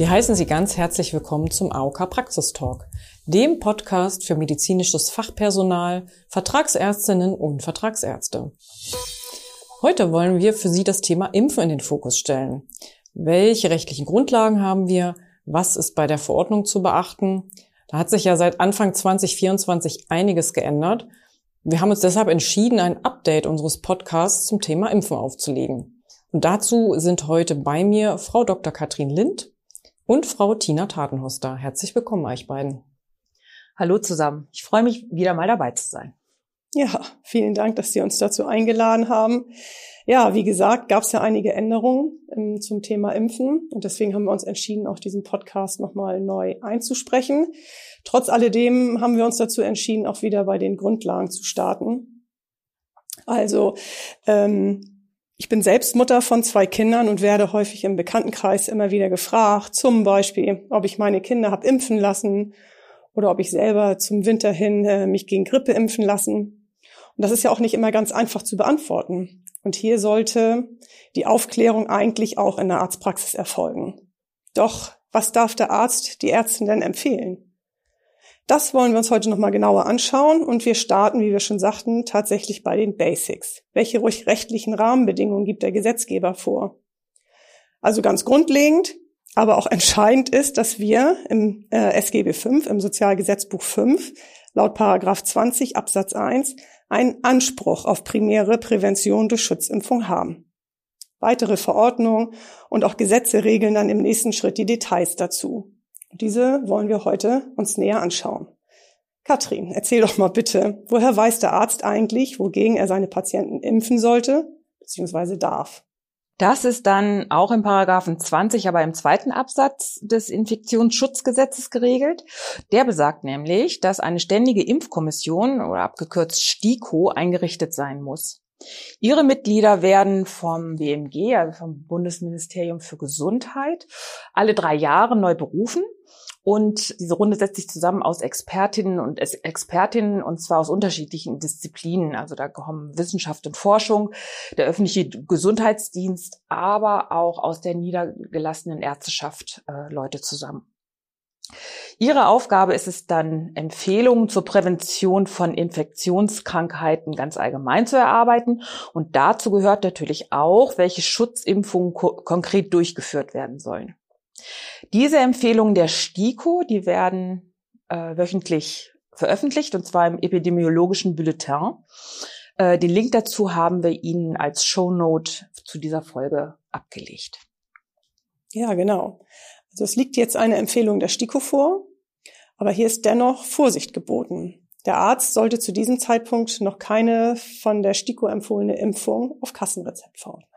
Wir heißen Sie ganz herzlich willkommen zum AOK Praxistalk, dem Podcast für medizinisches Fachpersonal, Vertragsärztinnen und Vertragsärzte. Heute wollen wir für Sie das Thema Impfen in den Fokus stellen. Welche rechtlichen Grundlagen haben wir? Was ist bei der Verordnung zu beachten? Da hat sich ja seit Anfang 2024 einiges geändert. Wir haben uns deshalb entschieden, ein Update unseres Podcasts zum Thema Impfen aufzulegen. Und dazu sind heute bei mir Frau Dr. Katrin Lind, und Frau Tina Tatenhoster. Herzlich willkommen euch beiden. Hallo zusammen. Ich freue mich, wieder mal dabei zu sein. Ja, vielen Dank, dass Sie uns dazu eingeladen haben. Ja, wie gesagt, gab es ja einige Änderungen ähm, zum Thema Impfen und deswegen haben wir uns entschieden, auch diesen Podcast nochmal neu einzusprechen. Trotz alledem haben wir uns dazu entschieden, auch wieder bei den Grundlagen zu starten. Also ähm, ich bin selbst Mutter von zwei Kindern und werde häufig im Bekanntenkreis immer wieder gefragt, zum Beispiel, ob ich meine Kinder habe impfen lassen oder ob ich selber zum Winter hin äh, mich gegen Grippe impfen lassen. Und das ist ja auch nicht immer ganz einfach zu beantworten. Und hier sollte die Aufklärung eigentlich auch in der Arztpraxis erfolgen. Doch was darf der Arzt, die Ärztin denn empfehlen? Das wollen wir uns heute nochmal genauer anschauen und wir starten, wie wir schon sagten, tatsächlich bei den Basics. Welche rechtlichen Rahmenbedingungen gibt der Gesetzgeber vor? Also ganz grundlegend, aber auch entscheidend ist, dass wir im äh, SGB 5, im Sozialgesetzbuch 5, laut Paragraph 20 Absatz 1 einen Anspruch auf primäre Prävention durch Schutzimpfung haben. Weitere Verordnungen und auch Gesetze regeln dann im nächsten Schritt die Details dazu. Diese wollen wir heute uns näher anschauen. Katrin, erzähl doch mal bitte, woher weiß der Arzt eigentlich, wogegen er seine Patienten impfen sollte bzw. darf? Das ist dann auch im Paragraphen 20, aber im zweiten Absatz des Infektionsschutzgesetzes geregelt. Der besagt nämlich, dass eine ständige Impfkommission oder abgekürzt STIKO eingerichtet sein muss. Ihre Mitglieder werden vom BMG, also vom Bundesministerium für Gesundheit, alle drei Jahre neu berufen und diese Runde setzt sich zusammen aus Expertinnen und Expertinnen und zwar aus unterschiedlichen Disziplinen. Also da kommen Wissenschaft und Forschung, der öffentliche Gesundheitsdienst, aber auch aus der niedergelassenen Ärzteschaft äh, Leute zusammen. Ihre Aufgabe ist es dann, Empfehlungen zur Prävention von Infektionskrankheiten ganz allgemein zu erarbeiten. Und dazu gehört natürlich auch, welche Schutzimpfungen ko konkret durchgeführt werden sollen. Diese Empfehlungen der STIKO, die werden äh, wöchentlich veröffentlicht, und zwar im epidemiologischen Bulletin. Äh, den Link dazu haben wir Ihnen als Shownote zu dieser Folge abgelegt. Ja, genau. Also es liegt jetzt eine Empfehlung der STIKO vor, aber hier ist dennoch Vorsicht geboten. Der Arzt sollte zu diesem Zeitpunkt noch keine von der STIKO empfohlene Impfung auf Kassenrezept verordnen.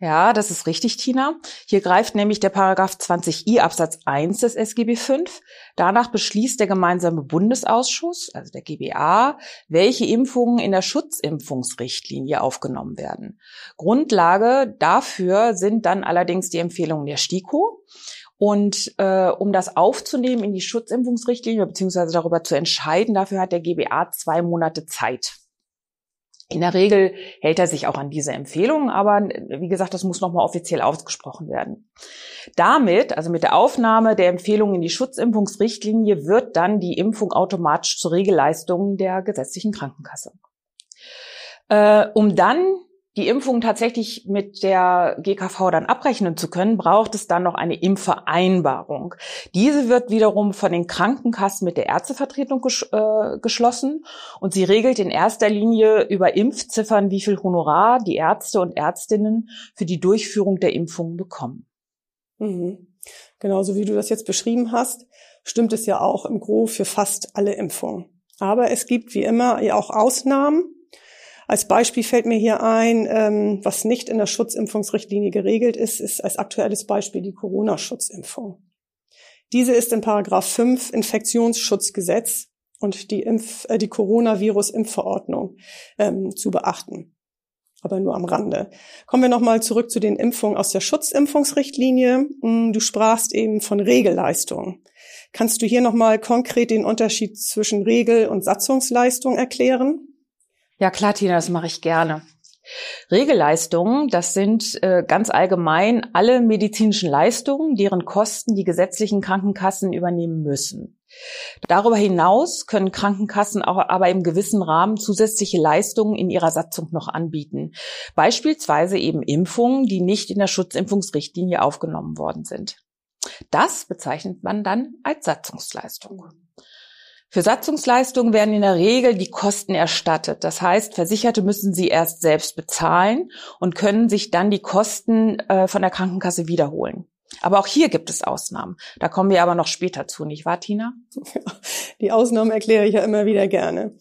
Ja, das ist richtig, Tina. Hier greift nämlich der Paragraph 20i Absatz 1 des SGB V. Danach beschließt der gemeinsame Bundesausschuss, also der GBA, welche Impfungen in der Schutzimpfungsrichtlinie aufgenommen werden. Grundlage dafür sind dann allerdings die Empfehlungen der STIKO. Und äh, um das aufzunehmen in die Schutzimpfungsrichtlinie beziehungsweise darüber zu entscheiden, dafür hat der GBA zwei Monate Zeit. In der Regel hält er sich auch an diese Empfehlungen, aber wie gesagt, das muss nochmal offiziell ausgesprochen werden. Damit, also mit der Aufnahme der Empfehlungen in die Schutzimpfungsrichtlinie, wird dann die Impfung automatisch zur Regelleistung der gesetzlichen Krankenkasse. Äh, um dann die Impfung tatsächlich mit der GKV dann abrechnen zu können, braucht es dann noch eine Impfvereinbarung. Diese wird wiederum von den Krankenkassen mit der Ärztevertretung ges äh, geschlossen und sie regelt in erster Linie über Impfziffern, wie viel Honorar die Ärzte und Ärztinnen für die Durchführung der Impfungen bekommen. Mhm. Genauso wie du das jetzt beschrieben hast, stimmt es ja auch im Gro für fast alle Impfungen. Aber es gibt wie immer ja auch Ausnahmen als Beispiel fällt mir hier ein, ähm, was nicht in der Schutzimpfungsrichtlinie geregelt ist, ist als aktuelles Beispiel die Corona-Schutzimpfung. Diese ist in Paragraph 5 Infektionsschutzgesetz und die, Impf äh, die Coronavirus-Impfverordnung ähm, zu beachten. Aber nur am Rande. Kommen wir nochmal zurück zu den Impfungen aus der Schutzimpfungsrichtlinie. Hm, du sprachst eben von Regelleistung. Kannst du hier nochmal konkret den Unterschied zwischen Regel- und Satzungsleistung erklären? Ja, klar, Tina, das mache ich gerne. Regelleistungen, das sind äh, ganz allgemein alle medizinischen Leistungen, deren Kosten die gesetzlichen Krankenkassen übernehmen müssen. Darüber hinaus können Krankenkassen auch aber im gewissen Rahmen zusätzliche Leistungen in ihrer Satzung noch anbieten. Beispielsweise eben Impfungen, die nicht in der Schutzimpfungsrichtlinie aufgenommen worden sind. Das bezeichnet man dann als Satzungsleistung. Für Satzungsleistungen werden in der Regel die Kosten erstattet. Das heißt, Versicherte müssen sie erst selbst bezahlen und können sich dann die Kosten äh, von der Krankenkasse wiederholen. Aber auch hier gibt es Ausnahmen. Da kommen wir aber noch später zu, nicht wahr, Tina? Die Ausnahmen erkläre ich ja immer wieder gerne.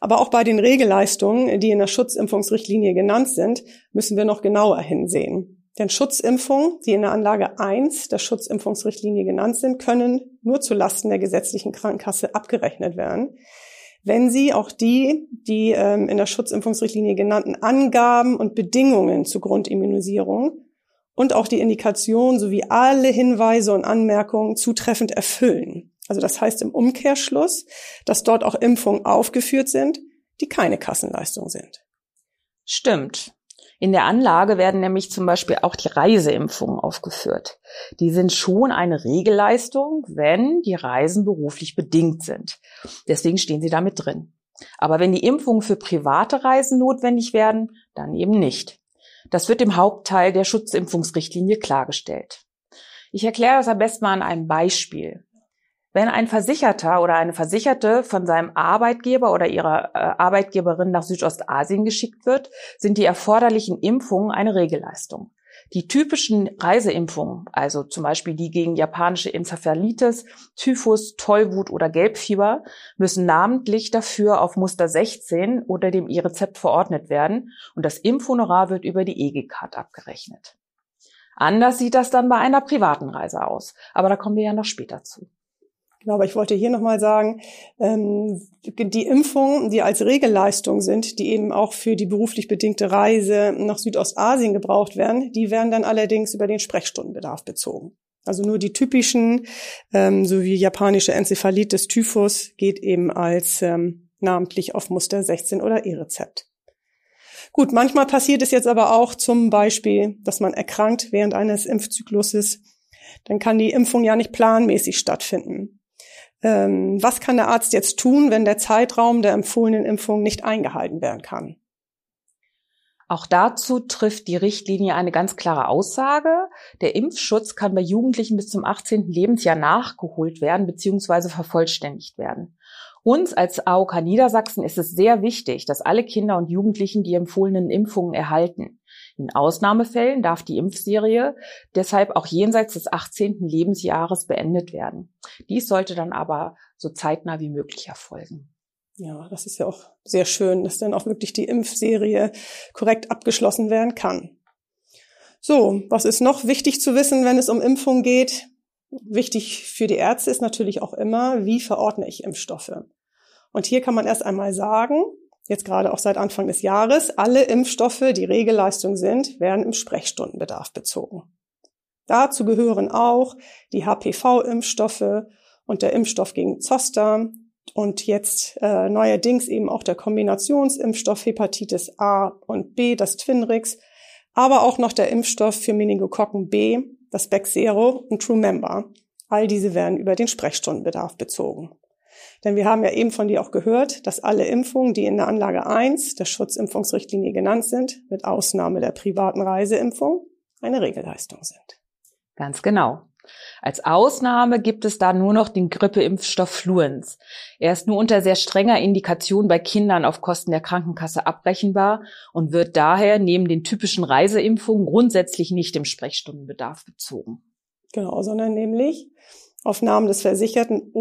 Aber auch bei den Regelleistungen, die in der Schutzimpfungsrichtlinie genannt sind, müssen wir noch genauer hinsehen. Denn Schutzimpfungen, die in der Anlage 1 der Schutzimpfungsrichtlinie genannt sind, können nur zu Lasten der gesetzlichen Krankenkasse abgerechnet werden, wenn sie auch die, die ähm, in der Schutzimpfungsrichtlinie genannten Angaben und Bedingungen zur Grundimmunisierung und auch die Indikation sowie alle Hinweise und Anmerkungen zutreffend erfüllen. Also das heißt im Umkehrschluss, dass dort auch Impfungen aufgeführt sind, die keine Kassenleistung sind. Stimmt. In der Anlage werden nämlich zum Beispiel auch die Reiseimpfungen aufgeführt. Die sind schon eine Regelleistung, wenn die Reisen beruflich bedingt sind. Deswegen stehen sie damit drin. Aber wenn die Impfungen für private Reisen notwendig werden, dann eben nicht. Das wird im Hauptteil der Schutzimpfungsrichtlinie klargestellt. Ich erkläre das am besten mal an einem Beispiel. Wenn ein Versicherter oder eine Versicherte von seinem Arbeitgeber oder ihrer äh, Arbeitgeberin nach Südostasien geschickt wird, sind die erforderlichen Impfungen eine Regelleistung. Die typischen Reiseimpfungen, also zum Beispiel die gegen japanische Enzephalitis, Typhus, Tollwut oder Gelbfieber, müssen namentlich dafür auf Muster 16 oder dem E-Rezept verordnet werden und das Impfhonorar wird über die EG-Card abgerechnet. Anders sieht das dann bei einer privaten Reise aus, aber da kommen wir ja noch später zu. Genau, aber ich wollte hier nochmal sagen, ähm, die Impfungen, die als Regelleistung sind, die eben auch für die beruflich bedingte Reise nach Südostasien gebraucht werden, die werden dann allerdings über den Sprechstundenbedarf bezogen. Also nur die typischen, ähm, so wie japanische Enzephalitis, Typhus, geht eben als ähm, namentlich auf Muster 16 oder E-Rezept. Gut, manchmal passiert es jetzt aber auch zum Beispiel, dass man erkrankt während eines Impfzykluses. Dann kann die Impfung ja nicht planmäßig stattfinden. Ähm, was kann der Arzt jetzt tun, wenn der Zeitraum der empfohlenen Impfung nicht eingehalten werden kann? Auch dazu trifft die Richtlinie eine ganz klare Aussage. Der Impfschutz kann bei Jugendlichen bis zum 18. Lebensjahr nachgeholt werden bzw. vervollständigt werden. Uns als AOK Niedersachsen ist es sehr wichtig, dass alle Kinder und Jugendlichen die empfohlenen Impfungen erhalten. In Ausnahmefällen darf die Impfserie deshalb auch jenseits des 18. Lebensjahres beendet werden. Dies sollte dann aber so zeitnah wie möglich erfolgen. Ja, das ist ja auch sehr schön, dass dann auch wirklich die Impfserie korrekt abgeschlossen werden kann. So, was ist noch wichtig zu wissen, wenn es um Impfung geht? Wichtig für die Ärzte ist natürlich auch immer, wie verordne ich Impfstoffe? Und hier kann man erst einmal sagen, jetzt gerade auch seit Anfang des Jahres, alle Impfstoffe, die Regelleistung sind, werden im Sprechstundenbedarf bezogen. Dazu gehören auch die HPV-Impfstoffe und der Impfstoff gegen Zoster und jetzt äh, neuerdings eben auch der Kombinationsimpfstoff Hepatitis A und B, das Twinrix, aber auch noch der Impfstoff für Meningokokken B, das Bexero und TrueMember. All diese werden über den Sprechstundenbedarf bezogen. Denn wir haben ja eben von dir auch gehört, dass alle Impfungen, die in der Anlage 1 der Schutzimpfungsrichtlinie genannt sind, mit Ausnahme der privaten Reiseimpfung, eine Regelleistung sind. Ganz genau. Als Ausnahme gibt es da nur noch den Grippeimpfstoff Fluens. Er ist nur unter sehr strenger Indikation bei Kindern auf Kosten der Krankenkasse abrechenbar und wird daher neben den typischen Reiseimpfungen grundsätzlich nicht im Sprechstundenbedarf bezogen. Genau, sondern nämlich auf Namen des Versicherten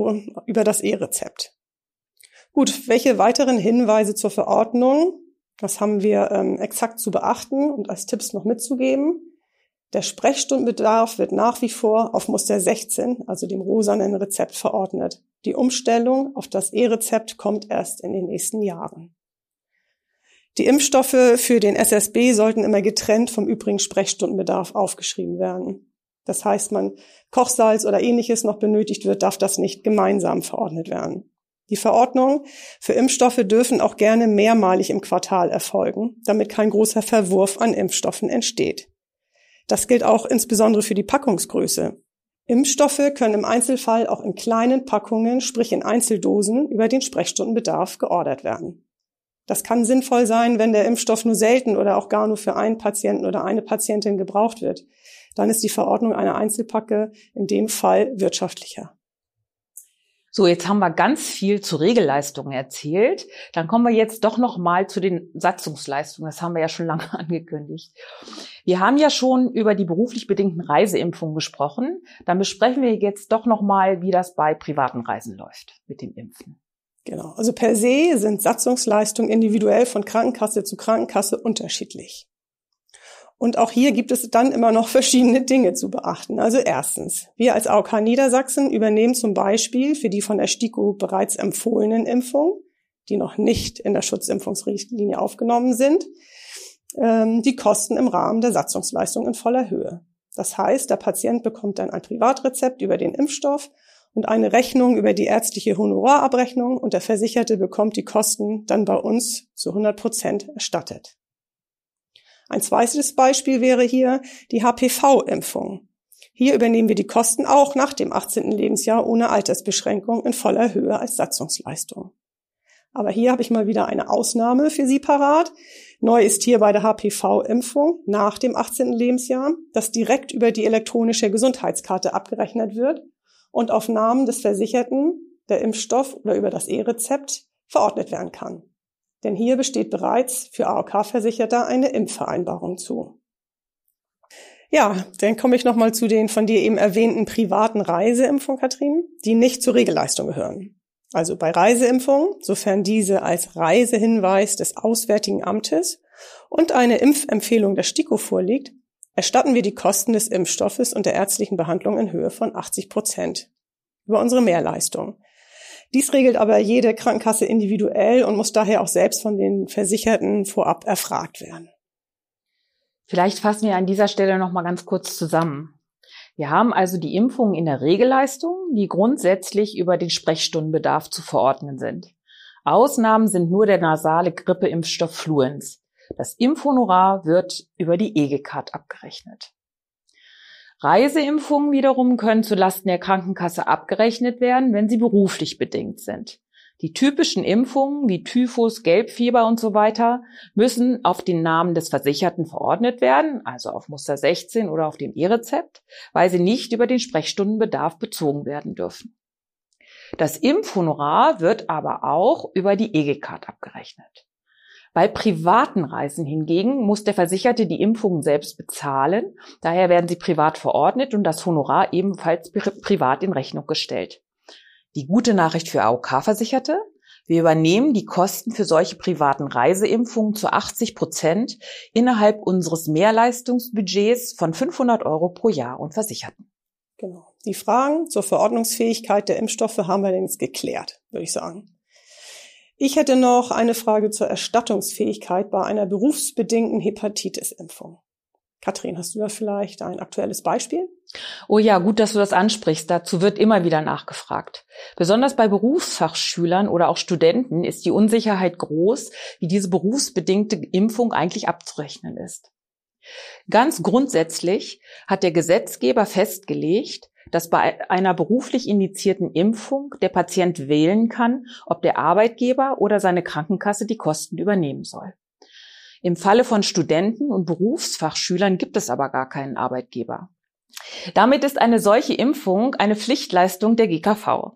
über das E-Rezept. Gut, welche weiteren Hinweise zur Verordnung? Was haben wir ähm, exakt zu beachten und als Tipps noch mitzugeben? Der Sprechstundenbedarf wird nach wie vor auf Muster 16, also dem rosanen Rezept, verordnet. Die Umstellung auf das E-Rezept kommt erst in den nächsten Jahren. Die Impfstoffe für den SSB sollten immer getrennt vom übrigen Sprechstundenbedarf aufgeschrieben werden. Das heißt, man Kochsalz oder ähnliches noch benötigt wird, darf das nicht gemeinsam verordnet werden. Die Verordnungen für Impfstoffe dürfen auch gerne mehrmalig im Quartal erfolgen, damit kein großer Verwurf an Impfstoffen entsteht. Das gilt auch insbesondere für die Packungsgröße. Impfstoffe können im Einzelfall auch in kleinen Packungen, sprich in Einzeldosen, über den Sprechstundenbedarf geordert werden. Das kann sinnvoll sein, wenn der Impfstoff nur selten oder auch gar nur für einen Patienten oder eine Patientin gebraucht wird. Dann ist die Verordnung einer Einzelpacke in dem Fall wirtschaftlicher. So, jetzt haben wir ganz viel zu Regelleistungen erzählt. Dann kommen wir jetzt doch noch mal zu den Satzungsleistungen. Das haben wir ja schon lange angekündigt. Wir haben ja schon über die beruflich bedingten Reiseimpfungen gesprochen. Dann besprechen wir jetzt doch noch mal, wie das bei privaten Reisen läuft mit dem Impfen. Genau. Also per se sind Satzungsleistungen individuell von Krankenkasse zu Krankenkasse unterschiedlich. Und auch hier gibt es dann immer noch verschiedene Dinge zu beachten. Also erstens, wir als AOK Niedersachsen übernehmen zum Beispiel für die von der STIKO bereits empfohlenen Impfungen, die noch nicht in der Schutzimpfungsrichtlinie aufgenommen sind, ähm, die Kosten im Rahmen der Satzungsleistung in voller Höhe. Das heißt, der Patient bekommt dann ein Privatrezept über den Impfstoff und eine Rechnung über die ärztliche Honorarabrechnung und der Versicherte bekommt die Kosten dann bei uns zu 100 Prozent erstattet. Ein zweites Beispiel wäre hier die HPV-Impfung. Hier übernehmen wir die Kosten auch nach dem 18. Lebensjahr ohne Altersbeschränkung in voller Höhe als Satzungsleistung. Aber hier habe ich mal wieder eine Ausnahme für Sie parat. Neu ist hier bei der HPV-Impfung nach dem 18. Lebensjahr, dass direkt über die elektronische Gesundheitskarte abgerechnet wird und auf Namen des Versicherten der Impfstoff oder über das E-Rezept verordnet werden kann. Denn hier besteht bereits für AOK-Versicherter eine Impfvereinbarung zu. Ja, dann komme ich nochmal zu den von dir eben erwähnten privaten Reiseimpfungen, Katrin, die nicht zur Regelleistung gehören. Also bei Reiseimpfungen, sofern diese als Reisehinweis des Auswärtigen Amtes und eine Impfempfehlung der STIKO vorliegt, erstatten wir die Kosten des Impfstoffes und der ärztlichen Behandlung in Höhe von 80 Prozent über unsere Mehrleistung. Dies regelt aber jede Krankenkasse individuell und muss daher auch selbst von den Versicherten vorab erfragt werden. Vielleicht fassen wir an dieser Stelle noch mal ganz kurz zusammen. Wir haben also die Impfungen in der Regelleistung, die grundsätzlich über den Sprechstundenbedarf zu verordnen sind. Ausnahmen sind nur der nasale Grippeimpfstoff Fluens. Das Impfhonorar wird über die EGCAT abgerechnet. Reiseimpfungen wiederum können zulasten der Krankenkasse abgerechnet werden, wenn sie beruflich bedingt sind. Die typischen Impfungen wie Typhus, Gelbfieber und so weiter müssen auf den Namen des Versicherten verordnet werden, also auf Muster 16 oder auf dem E-Rezept, weil sie nicht über den Sprechstundenbedarf bezogen werden dürfen. Das Impfhonorar wird aber auch über die EG-Card abgerechnet. Bei privaten Reisen hingegen muss der Versicherte die Impfungen selbst bezahlen. Daher werden sie privat verordnet und das Honorar ebenfalls privat in Rechnung gestellt. Die gute Nachricht für AOK-Versicherte. Wir übernehmen die Kosten für solche privaten Reiseimpfungen zu 80 Prozent innerhalb unseres Mehrleistungsbudgets von 500 Euro pro Jahr und Versicherten. Genau. Die Fragen zur Verordnungsfähigkeit der Impfstoffe haben wir jetzt geklärt, würde ich sagen. Ich hätte noch eine Frage zur Erstattungsfähigkeit bei einer berufsbedingten Hepatitis-Impfung. Katrin, hast du da vielleicht ein aktuelles Beispiel? Oh ja, gut, dass du das ansprichst. Dazu wird immer wieder nachgefragt. Besonders bei Berufsfachschülern oder auch Studenten ist die Unsicherheit groß, wie diese berufsbedingte Impfung eigentlich abzurechnen ist. Ganz grundsätzlich hat der Gesetzgeber festgelegt, dass bei einer beruflich indizierten Impfung der Patient wählen kann, ob der Arbeitgeber oder seine Krankenkasse die Kosten übernehmen soll. Im Falle von Studenten und Berufsfachschülern gibt es aber gar keinen Arbeitgeber. Damit ist eine solche Impfung eine Pflichtleistung der GKV.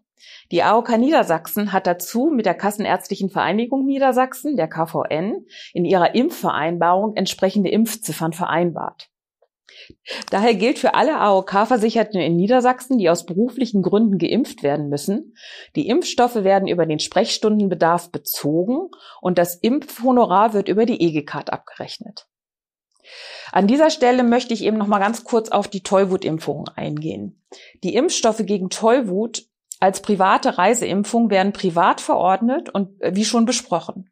Die AOK Niedersachsen hat dazu mit der Kassenärztlichen Vereinigung Niedersachsen, der KVN, in ihrer Impfvereinbarung entsprechende Impfziffern vereinbart. Daher gilt für alle AOK-Versicherten in Niedersachsen, die aus beruflichen Gründen geimpft werden müssen, die Impfstoffe werden über den Sprechstundenbedarf bezogen und das Impfhonorar wird über die EG-Card abgerechnet. An dieser Stelle möchte ich eben noch mal ganz kurz auf die Tollwutimpfungen eingehen. Die Impfstoffe gegen Tollwut als private Reiseimpfung werden privat verordnet und äh, wie schon besprochen.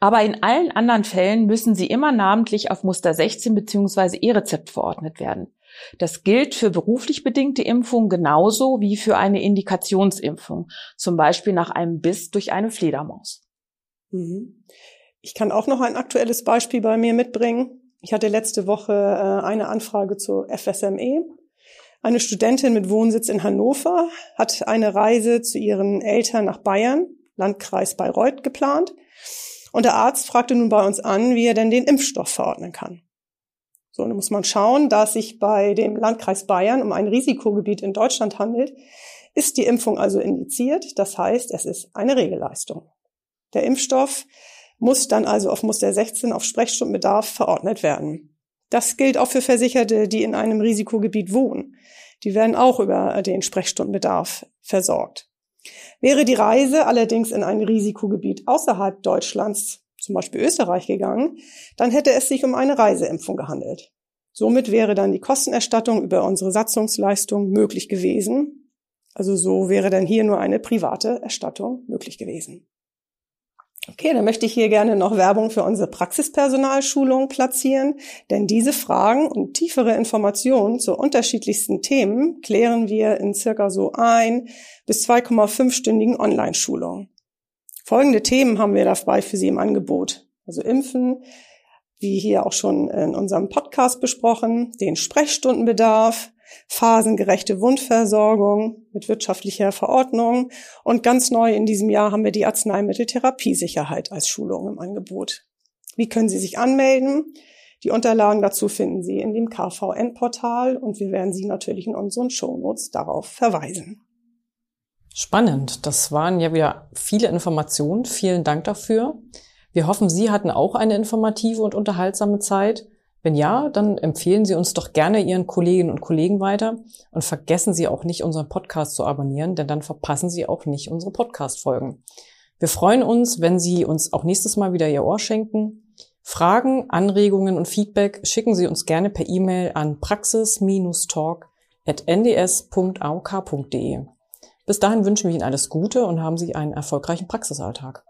Aber in allen anderen Fällen müssen sie immer namentlich auf Muster 16 bzw. E-Rezept verordnet werden. Das gilt für beruflich bedingte Impfungen genauso wie für eine Indikationsimpfung, zum Beispiel nach einem Biss durch eine Fledermaus. Mhm. Ich kann auch noch ein aktuelles Beispiel bei mir mitbringen. Ich hatte letzte Woche äh, eine Anfrage zur FSME. Eine Studentin mit Wohnsitz in Hannover hat eine Reise zu ihren Eltern nach Bayern, Landkreis Bayreuth, geplant. Und der Arzt fragte nun bei uns an, wie er denn den Impfstoff verordnen kann. So, dann muss man schauen, da es sich bei dem Landkreis Bayern um ein Risikogebiet in Deutschland handelt, ist die Impfung also indiziert. Das heißt, es ist eine Regelleistung. Der Impfstoff muss dann also auf Muster 16 auf Sprechstundenbedarf verordnet werden. Das gilt auch für Versicherte, die in einem Risikogebiet wohnen. Die werden auch über den Sprechstundenbedarf versorgt. Wäre die Reise allerdings in ein Risikogebiet außerhalb Deutschlands, zum Beispiel Österreich, gegangen, dann hätte es sich um eine Reiseimpfung gehandelt. Somit wäre dann die Kostenerstattung über unsere Satzungsleistung möglich gewesen. Also so wäre dann hier nur eine private Erstattung möglich gewesen. Okay, dann möchte ich hier gerne noch Werbung für unsere Praxispersonalschulung platzieren, denn diese Fragen und tiefere Informationen zu unterschiedlichsten Themen klären wir in circa so ein bis 2,5-stündigen Online-Schulungen. Folgende Themen haben wir dabei für Sie im Angebot. Also Impfen, wie hier auch schon in unserem Podcast besprochen, den Sprechstundenbedarf, phasengerechte Wundversorgung mit wirtschaftlicher Verordnung und ganz neu in diesem Jahr haben wir die Arzneimitteltherapiesicherheit als Schulung im Angebot. Wie können Sie sich anmelden? Die Unterlagen dazu finden Sie in dem KVN-Portal und wir werden Sie natürlich in unseren Shownotes darauf verweisen. Spannend. Das waren ja wieder viele Informationen. Vielen Dank dafür. Wir hoffen, Sie hatten auch eine informative und unterhaltsame Zeit. Wenn ja, dann empfehlen Sie uns doch gerne Ihren Kolleginnen und Kollegen weiter und vergessen Sie auch nicht, unseren Podcast zu abonnieren, denn dann verpassen Sie auch nicht unsere Podcast-Folgen. Wir freuen uns, wenn Sie uns auch nächstes Mal wieder Ihr Ohr schenken. Fragen, Anregungen und Feedback schicken Sie uns gerne per E-Mail an praxis-talk.nds.auk.de. Bis dahin wünschen wir Ihnen alles Gute und haben Sie einen erfolgreichen Praxisalltag.